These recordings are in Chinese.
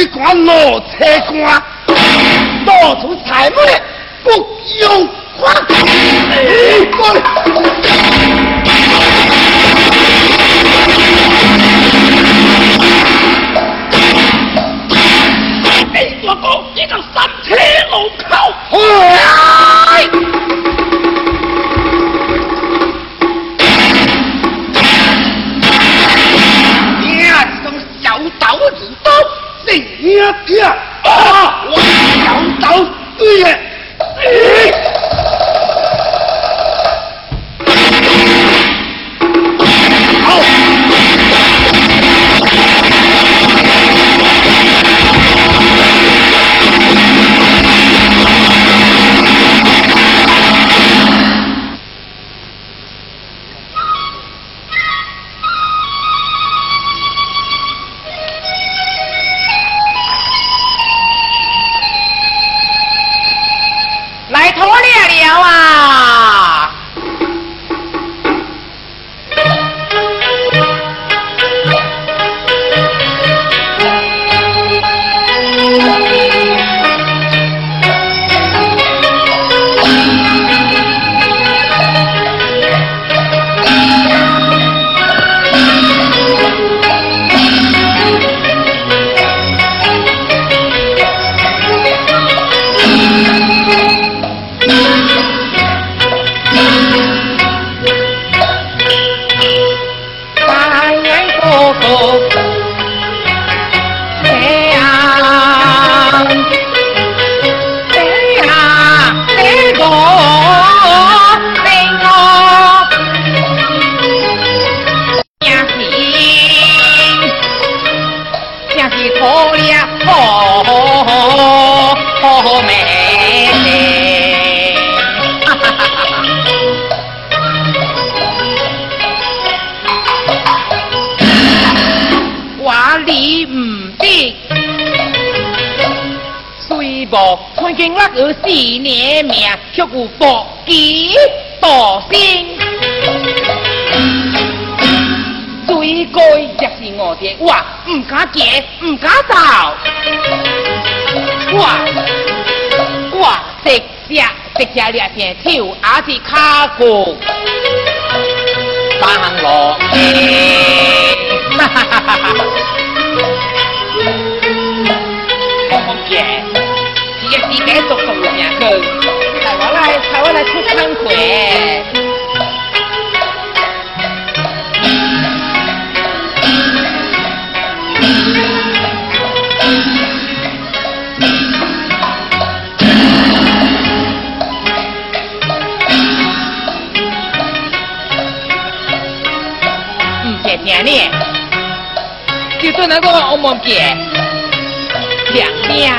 啊，我是对官落车官，落出财物不用还。你我哥，你个三车路口，四年命却有薄几多心，最该就是我的话，唔敢结，唔敢走。我我直接直接掠件跳，还是卡过放落哈哈哈哈！唔见见你，就做那个我们见两天。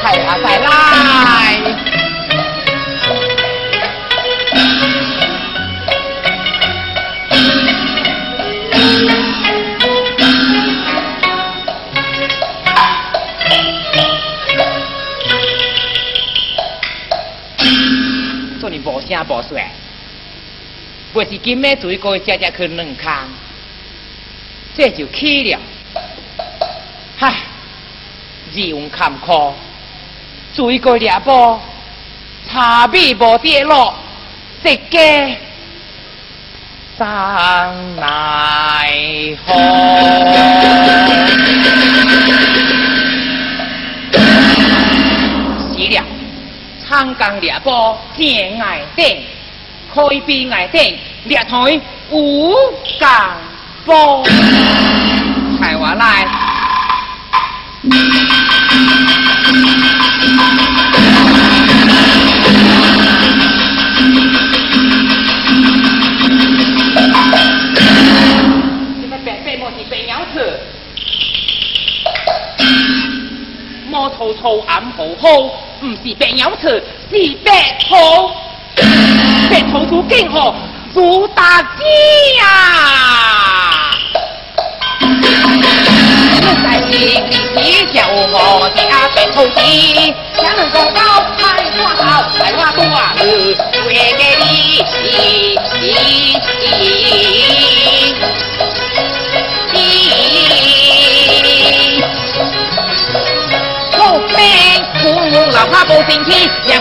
快啊，再来！做你无声无说，不是今日做一个家家去两康，这就起了。唉，日运坎坷。做一个猎波，茶米无跌落，直家生奈何？死了，长江猎波见矮顶，开比矮顶猎台五江波，台湾来。这个白白毛是白鸟子，毛粗粗暗乎乎，不是白鸟子，是白兔， 白兔兔更好，如大鸡呀！在心里叫我的阿白兔子，想能够到不อาจริงพี่ยั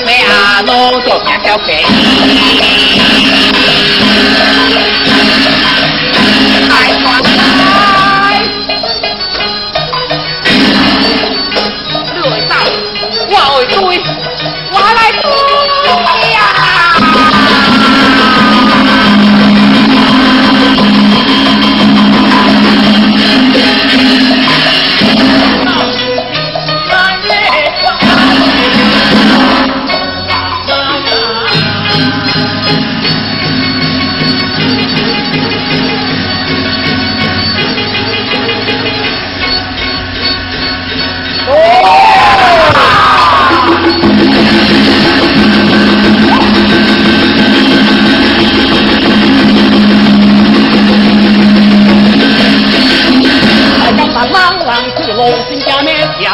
红心加面条，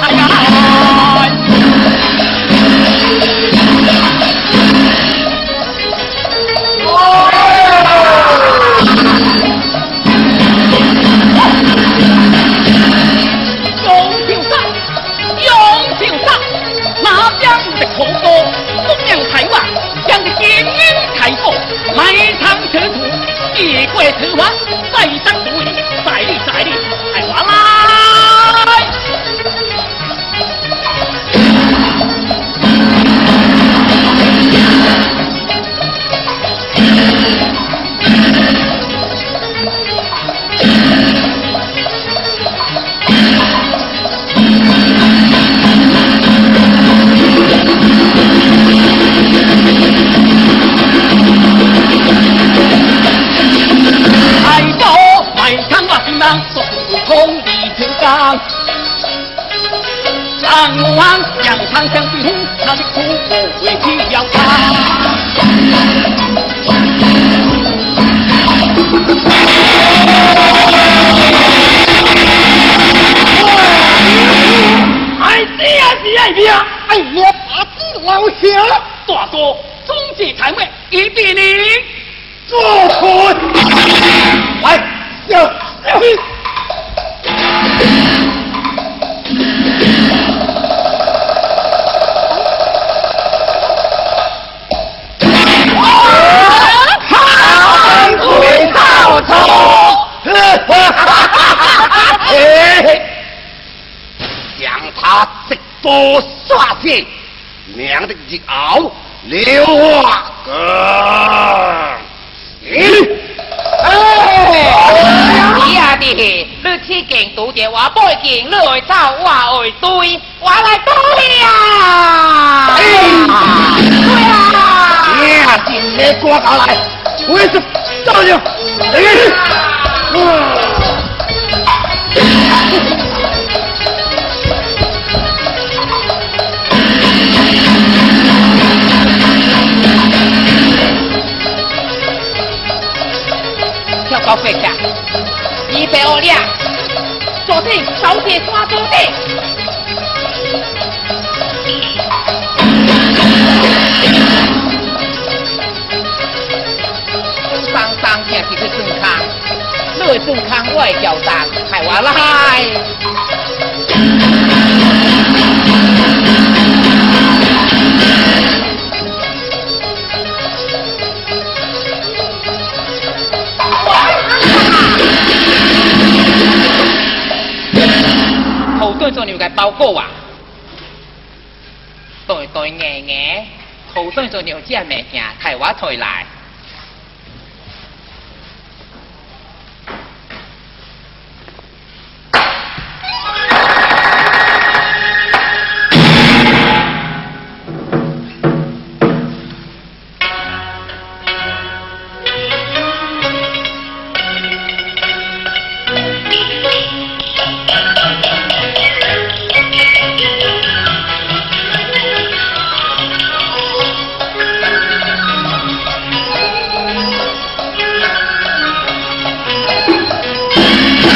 哎呀！上王扬长江碧红，他的苦果为其要发。哎呀呀呀！哎呀，八字老朽，大哥，中计太妹，一比你。我杀界，娘的一熬刘化哥，哎，呀的，你去见杜姐，我不见，你会找，我会，我来追！呀，对呀，哎呀，你过来，我也是，赵，哎，老快干，一百二两，坐对，坐对，中对，上上行是去转坑，落转坑爱叫上，系话来。 โ啊ห袋硬硬土生土长ต่อยแง่来